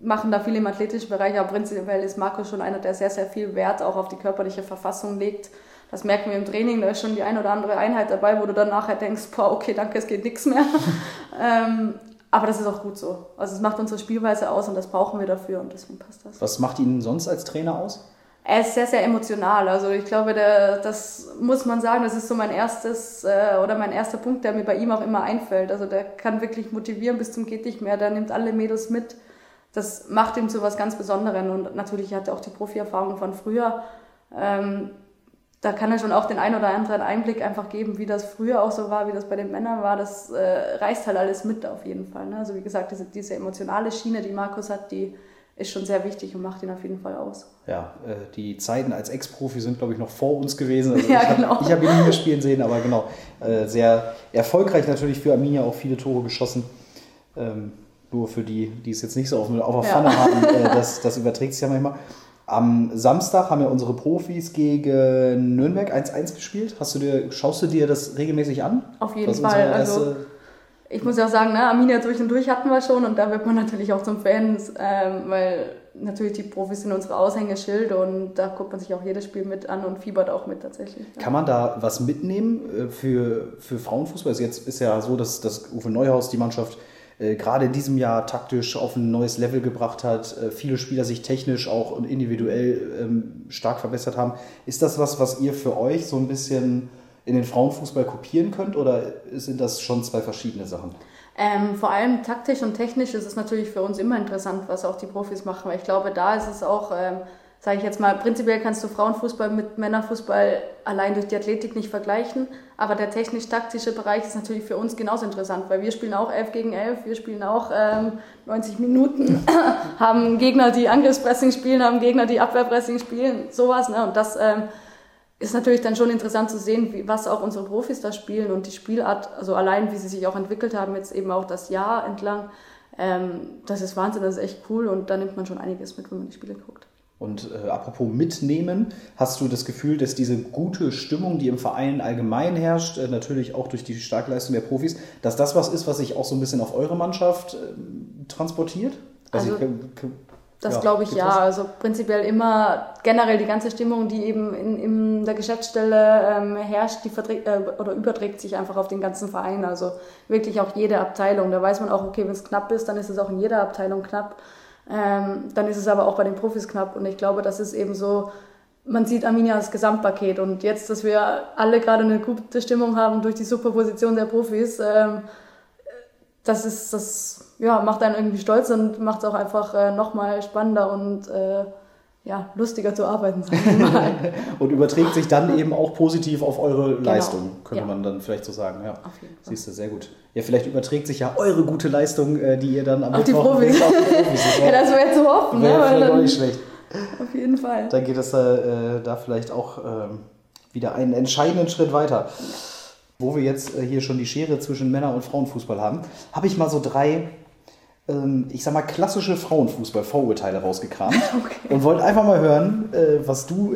machen da viel im athletischen Bereich, aber prinzipiell ist Marco schon einer, der sehr, sehr viel Wert auch auf die körperliche Verfassung legt. Das merken wir im Training, da ist schon die ein oder andere Einheit dabei, wo du dann nachher denkst, boah, okay, danke, es geht nichts mehr. ähm, aber das ist auch gut so. Also es macht unsere Spielweise aus und das brauchen wir dafür und deswegen passt das. Was macht Ihnen sonst als Trainer aus? Er ist sehr, sehr emotional. Also ich glaube, der, das muss man sagen, das ist so mein erstes äh, oder mein erster Punkt, der mir bei ihm auch immer einfällt. Also der kann wirklich motivieren bis zum geht nicht mehr. Der nimmt alle Mädels mit. Das macht ihm zu was ganz Besonderem und natürlich hat er auch die Profi-Erfahrung von früher. Ähm, da kann er schon auch den ein oder anderen Einblick einfach geben, wie das früher auch so war, wie das bei den Männern war. Das äh, reißt halt alles mit auf jeden Fall. Ne? Also wie gesagt, diese, diese emotionale Schiene, die Markus hat, die ist schon sehr wichtig und macht ihn auf jeden Fall aus. Ja, äh, die Zeiten als Ex-Profi sind, glaube ich, noch vor uns gewesen. Also ja, ich genau. Hab, ich habe ihn nie mehr spielen sehen, aber genau, äh, sehr erfolgreich natürlich für Arminia, auch viele Tore geschossen. Ähm, nur für die, die es jetzt nicht so auf, auf der Pfanne ja. haben, äh, das, das überträgt sich ja manchmal. Am Samstag haben ja unsere Profis gegen Nürnberg 1-1 gespielt. Hast du dir, schaust du dir das regelmäßig an? Auf jeden Fall. Also, ich muss ja auch sagen, ne, Arminia durch und durch hatten wir schon und da wird man natürlich auch zum Fan, ähm, weil natürlich die Profis sind unsere Aushängeschild und da guckt man sich auch jedes Spiel mit an und fiebert auch mit tatsächlich. Ja. Kann man da was mitnehmen äh, für, für Frauenfußball? Also jetzt ist ja so, dass, dass Uwe Neuhaus die Mannschaft äh, gerade in diesem Jahr taktisch auf ein neues Level gebracht hat, äh, viele Spieler sich technisch auch und individuell ähm, stark verbessert haben. Ist das was, was ihr für euch so ein bisschen in den Frauenfußball kopieren könnt oder sind das schon zwei verschiedene Sachen? Ähm, vor allem taktisch und technisch ist es natürlich für uns immer interessant, was auch die Profis machen, weil ich glaube, da ist es auch ähm, sage ich jetzt mal, prinzipiell kannst du Frauenfußball mit Männerfußball allein durch die Athletik nicht vergleichen, aber der technisch-taktische Bereich ist natürlich für uns genauso interessant, weil wir spielen auch 11 gegen 11, wir spielen auch ähm, 90 Minuten, haben Gegner, die Angriffspressing spielen, haben Gegner, die Abwehrpressing spielen, sowas. Ne? Und das ähm, ist natürlich dann schon interessant zu sehen, wie, was auch unsere Profis da spielen und die Spielart, also allein wie sie sich auch entwickelt haben, jetzt eben auch das Jahr entlang. Ähm, das ist Wahnsinn, das ist echt cool und da nimmt man schon einiges mit, wenn man die Spiele guckt. Und äh, apropos mitnehmen, hast du das Gefühl, dass diese gute Stimmung, die im Verein allgemein herrscht, äh, natürlich auch durch die Starkleistung der Profis, dass das was ist, was sich auch so ein bisschen auf eure Mannschaft äh, transportiert? Also, also das ja, glaube ich ja. Das? Also prinzipiell immer generell die ganze Stimmung, die eben in, in der Geschäftsstelle ähm, herrscht, die äh, oder überträgt sich einfach auf den ganzen Verein. Also wirklich auch jede Abteilung. Da weiß man auch, okay, wenn es knapp ist, dann ist es auch in jeder Abteilung knapp. Ähm, dann ist es aber auch bei den Profis knapp. Und ich glaube, das ist eben so, man sieht Arminia als Gesamtpaket. Und jetzt, dass wir alle gerade eine gute Stimmung haben durch die Superposition der Profis, ähm, das ist, das ja, macht einen irgendwie stolz und macht es auch einfach äh, nochmal spannender und äh, ja, lustiger zu arbeiten, sagen wir mal. und überträgt sich dann eben auch positiv auf eure genau. Leistung, könnte ja. man dann vielleicht so sagen. Ja. Auf jeden Fall. Siehst du, sehr gut. Ja, vielleicht überträgt sich ja eure gute Leistung, äh, die ihr dann am auf Mittwoch... Die Profis. Auf die Profis. ja, das wäre zu hoffen. Wäre ne? vielleicht auch nicht schlecht. Auf jeden Fall. Dann geht es äh, da vielleicht auch äh, wieder einen entscheidenden Schritt weiter. Wo wir jetzt äh, hier schon die Schere zwischen Männer- und Frauenfußball haben, habe ich mal so drei ähm, ich sag mal, klassische Frauenfußball-Vorurteile rausgekramt okay. und wollte einfach mal hören, äh, was du,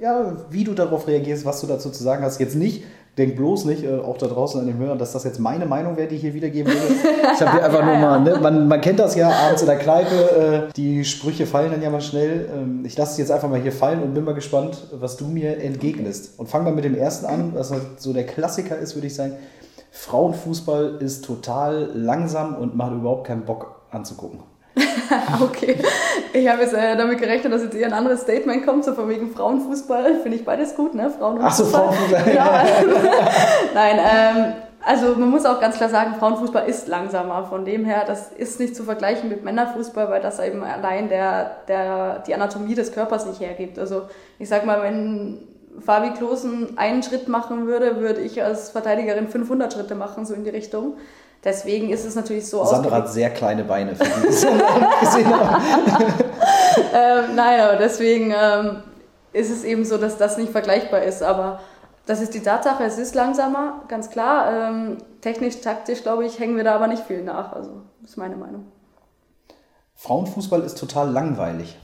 ja, wie du darauf reagierst, was du dazu zu sagen hast. Jetzt nicht, denk bloß nicht, äh, auch da draußen an den Hörern, dass das jetzt meine Meinung wäre, die ich hier wiedergeben würde. Ich habe dir einfach nur mal, ne, man, man kennt das ja abends in der Kneipe, äh, die Sprüche fallen dann ja mal schnell. Ähm, ich lasse es jetzt einfach mal hier fallen und bin mal gespannt, was du mir entgegnest. Und fang mal mit dem ersten an, was halt so der Klassiker ist, würde ich sagen Frauenfußball ist total langsam und macht überhaupt keinen Bock anzugucken. okay. Ich habe jetzt äh, damit gerechnet, dass jetzt eher ein anderes Statement kommt, so von wegen Frauenfußball. Finde ich beides gut, ne? Frauen und Ach so, Fußball. Frauenfußball. Ja. Nein, ähm, also man muss auch ganz klar sagen, Frauenfußball ist langsamer. Von dem her, das ist nicht zu vergleichen mit Männerfußball, weil das eben allein der, der, die Anatomie des Körpers nicht hergibt. Also ich sag mal, wenn Fabi Klosen einen Schritt machen würde, würde ich als Verteidigerin 500 Schritte machen, so in die Richtung. Deswegen ist es natürlich so Sandra hat sehr kleine Beine, für die ähm, nein, aber deswegen ähm, ist es eben so, dass das nicht vergleichbar ist. Aber das ist die Tatsache, es ist langsamer, ganz klar. Ähm, technisch, taktisch, glaube ich, hängen wir da aber nicht viel nach. Also, das ist meine Meinung. Frauenfußball ist total langweilig.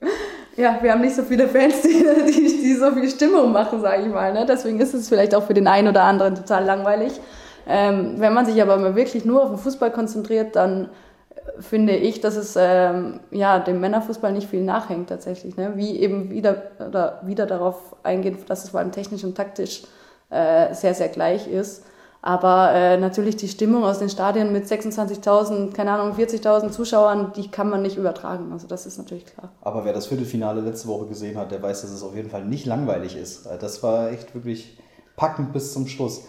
Ja, wir haben nicht so viele Fans, die, die, die so viel Stimmung machen, sage ich mal. Ne? Deswegen ist es vielleicht auch für den einen oder anderen total langweilig. Ähm, wenn man sich aber mal wirklich nur auf den Fußball konzentriert, dann finde ich, dass es ähm, ja, dem Männerfußball nicht viel nachhängt tatsächlich. Ne? Wie eben wieder, oder wieder darauf eingehen, dass es vor allem technisch und taktisch äh, sehr, sehr gleich ist. Aber äh, natürlich die Stimmung aus den Stadien mit 26.000, keine Ahnung, 40.000 Zuschauern, die kann man nicht übertragen. Also das ist natürlich klar. Aber wer das Viertelfinale letzte Woche gesehen hat, der weiß, dass es auf jeden Fall nicht langweilig ist. Das war echt wirklich packend bis zum Schluss.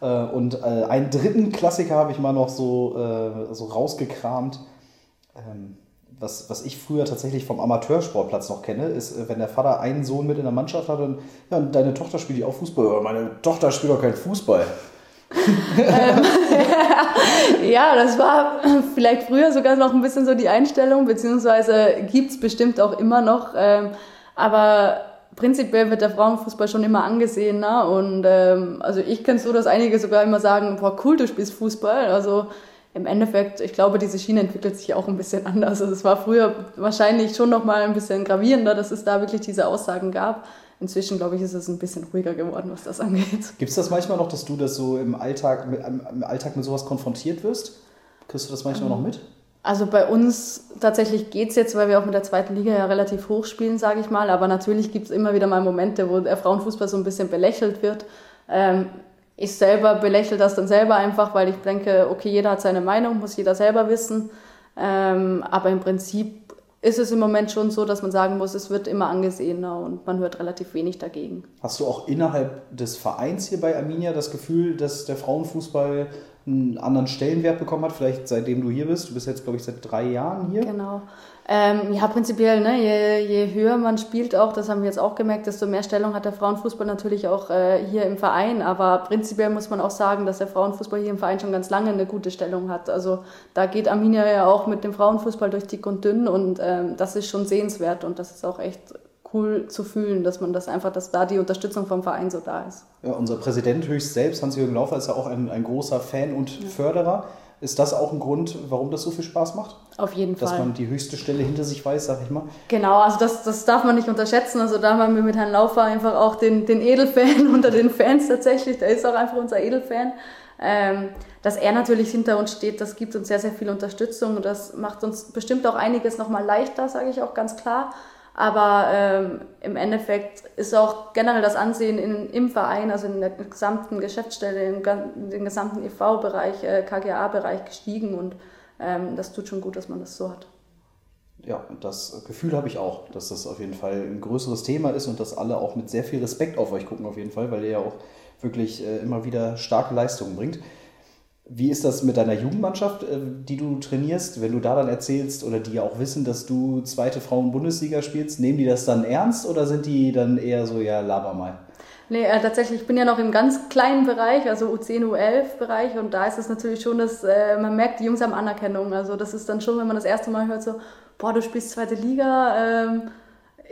Äh, und äh, einen dritten Klassiker habe ich mal noch so, äh, so rausgekramt. Ähm, was, was ich früher tatsächlich vom Amateursportplatz noch kenne, ist, wenn der Vater einen Sohn mit in der Mannschaft hat und ja, deine Tochter spielt die auch Fußball. Meine Tochter spielt doch keinen Fußball. Ähm, ja, das war vielleicht früher sogar noch ein bisschen so die Einstellung, beziehungsweise gibt es bestimmt auch immer noch. Ähm, aber prinzipiell wird der Frauenfußball schon immer angesehen. Ne? Und ähm, also ich kenne so, dass einige sogar immer sagen, boah, cool, du spielst Fußball. Also im Endeffekt, ich glaube, diese Schiene entwickelt sich auch ein bisschen anders. Also es war früher wahrscheinlich schon noch mal ein bisschen gravierender, dass es da wirklich diese Aussagen gab. Inzwischen, glaube ich, ist es ein bisschen ruhiger geworden, was das angeht. Gibt es das manchmal noch, dass du das so im Alltag, mit, im Alltag mit sowas konfrontiert wirst? Kriegst du das manchmal mhm. noch mit? Also bei uns tatsächlich geht es jetzt, weil wir auch mit der zweiten Liga ja relativ hoch spielen, sage ich mal. Aber natürlich gibt es immer wieder mal Momente, wo der Frauenfußball so ein bisschen belächelt wird. Ähm, ich selber belächle das dann selber einfach, weil ich denke, okay, jeder hat seine Meinung, muss jeder selber wissen. Ähm, aber im Prinzip ist es im Moment schon so, dass man sagen muss, es wird immer angesehener und man hört relativ wenig dagegen. Hast du auch innerhalb des Vereins hier bei Arminia das Gefühl, dass der Frauenfußball einen anderen Stellenwert bekommen hat, vielleicht seitdem du hier bist. Du bist jetzt, glaube ich, seit drei Jahren hier. Genau. Ähm, ja, prinzipiell, ne, je, je höher man spielt auch, das haben wir jetzt auch gemerkt, desto mehr Stellung hat der Frauenfußball natürlich auch äh, hier im Verein. Aber prinzipiell muss man auch sagen, dass der Frauenfußball hier im Verein schon ganz lange eine gute Stellung hat. Also da geht Arminia ja auch mit dem Frauenfußball durch dick und dünn und ähm, das ist schon sehenswert und das ist auch echt cool zu fühlen, dass man das einfach, dass da die Unterstützung vom Verein so da ist. Ja, unser Präsident höchst selbst, Hans-Jürgen Laufer, ist ja auch ein, ein großer Fan und ja. Förderer. Ist das auch ein Grund, warum das so viel Spaß macht? Auf jeden Dass Fall. Dass man die höchste Stelle hinter sich weiß, sag ich mal. Genau, also das, das darf man nicht unterschätzen. Also da haben wir mit Herrn Laufer einfach auch den, den Edelfan unter den Fans tatsächlich. Der ist auch einfach unser Edelfan. Ähm, dass er natürlich hinter uns steht, das gibt uns sehr, sehr viel Unterstützung und das macht uns bestimmt auch einiges nochmal leichter, sage ich auch ganz klar. Aber ähm, im Endeffekt ist auch generell das Ansehen in, im Verein, also in der gesamten Geschäftsstelle, im, den gesamten EV-Bereich, äh, KGA-Bereich gestiegen und ähm, das tut schon gut, dass man das so hat. Ja, das Gefühl habe ich auch, dass das auf jeden Fall ein größeres Thema ist und dass alle auch mit sehr viel Respekt auf euch gucken, auf jeden Fall, weil ihr ja auch wirklich äh, immer wieder starke Leistungen bringt. Wie ist das mit deiner Jugendmannschaft, äh, die du trainierst, wenn du da dann erzählst oder die auch wissen, dass du zweite Frauen-Bundesliga spielst? Nehmen die das dann ernst oder sind die dann eher so, ja, laber mal? Nee, äh, tatsächlich, ich bin ja noch im ganz kleinen Bereich, also U10, U11-Bereich und da ist es natürlich schon, dass äh, man merkt, die Jungs haben Anerkennung. Also das ist dann schon, wenn man das erste Mal hört, so, boah, du spielst zweite Liga, ähm,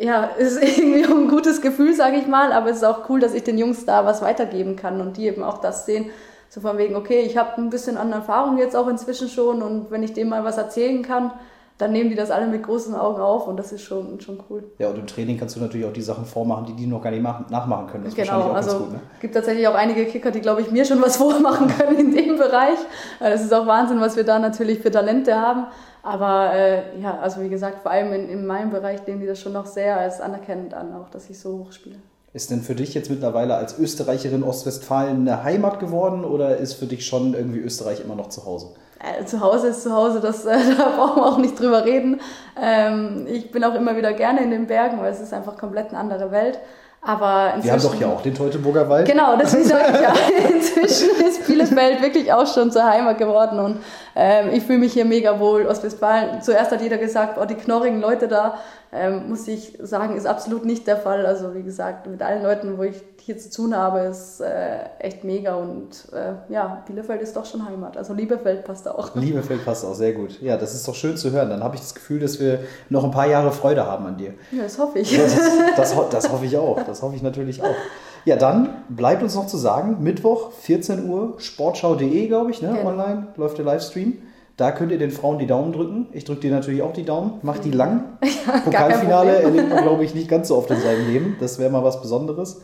ja, ist irgendwie ein gutes Gefühl, sage ich mal, aber es ist auch cool, dass ich den Jungs da was weitergeben kann und die eben auch das sehen, so von wegen, okay, ich habe ein bisschen an Erfahrung jetzt auch inzwischen schon und wenn ich dem mal was erzählen kann, dann nehmen die das alle mit großen Augen auf und das ist schon, schon cool. Ja, und im Training kannst du natürlich auch die Sachen vormachen, die die noch gar nicht machen, nachmachen können. Das genau, auch also es ne? gibt tatsächlich auch einige Kicker, die, glaube ich, mir schon was vormachen können in dem Bereich. Es ist auch Wahnsinn, was wir da natürlich für Talente haben. Aber äh, ja, also wie gesagt, vor allem in, in meinem Bereich nehmen die das schon noch sehr als anerkennend an, auch dass ich so hoch spiele. Ist denn für dich jetzt mittlerweile als Österreicherin Ostwestfalen eine Heimat geworden oder ist für dich schon irgendwie Österreich immer noch zu Hause? Äh, zu Hause ist zu Hause, das, äh, da brauchen wir auch nicht drüber reden. Ähm, ich bin auch immer wieder gerne in den Bergen, weil es ist einfach komplett eine andere Welt. Aber Wir haben doch ja auch den Teutoburger Wald. Genau, deswegen sage ich ja, inzwischen ist Bielefeld wirklich auch schon zur Heimat geworden und ähm, ich fühle mich hier mega wohl. Ostwestfalen, zuerst hat jeder gesagt, oh, die knorrigen Leute da, ähm, muss ich sagen, ist absolut nicht der Fall. Also wie gesagt, mit allen Leuten, wo ich hier zu tun habe, ist äh, echt mega und äh, ja, Bielefeld ist doch schon Heimat. Also Liebefeld passt auch. Liebefeld passt auch, sehr gut. Ja, das ist doch schön zu hören. Dann habe ich das Gefühl, dass wir noch ein paar Jahre Freude haben an dir. Ja, das hoffe ich. Das, das, das hoffe ich auch. Das hoffe ich natürlich auch. Ja, dann bleibt uns noch zu sagen, Mittwoch, 14 Uhr, sportschau.de, glaube ich, ne? Genau. online läuft der Livestream. Da könnt ihr den Frauen die Daumen drücken. Ich drücke dir natürlich auch die Daumen. Macht die lang. Ja, Pokalfinale erlebt man, glaube ich, nicht ganz so oft in seinem Leben. Das wäre mal was Besonderes.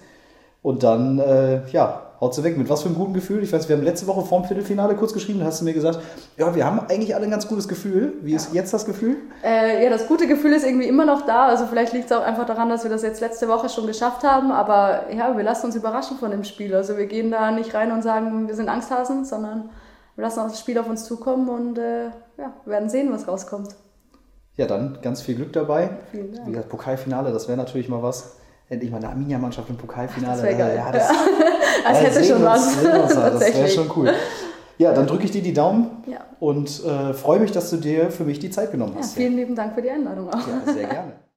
Und dann, äh, ja, haut sie weg. Mit was für einem guten Gefühl? Ich weiß, wir haben letzte Woche vorm Viertelfinale kurz geschrieben, da hast du mir gesagt, ja, wir haben eigentlich alle ein ganz gutes Gefühl. Wie ist jetzt das Gefühl? Äh, ja, das gute Gefühl ist irgendwie immer noch da. Also vielleicht liegt es auch einfach daran, dass wir das jetzt letzte Woche schon geschafft haben. Aber ja, wir lassen uns überraschen von dem Spiel. Also wir gehen da nicht rein und sagen, wir sind Angsthasen, sondern wir lassen das Spiel auf uns zukommen und äh, ja, werden sehen, was rauskommt. Ja, dann ganz viel Glück dabei. Vielen Dank. Wie gesagt, Pokalfinale, das wäre natürlich mal was. Endlich mal eine Arminia-Mannschaft im Pokalfinale. Das wäre geil. Ja, das, das hätte schon was. das wäre schon cool. Ja, dann drücke ich dir die Daumen ja. und äh, freue mich, dass du dir für mich die Zeit genommen hast. Ja, vielen lieben Dank für die Einladung auch. Ja, sehr gerne.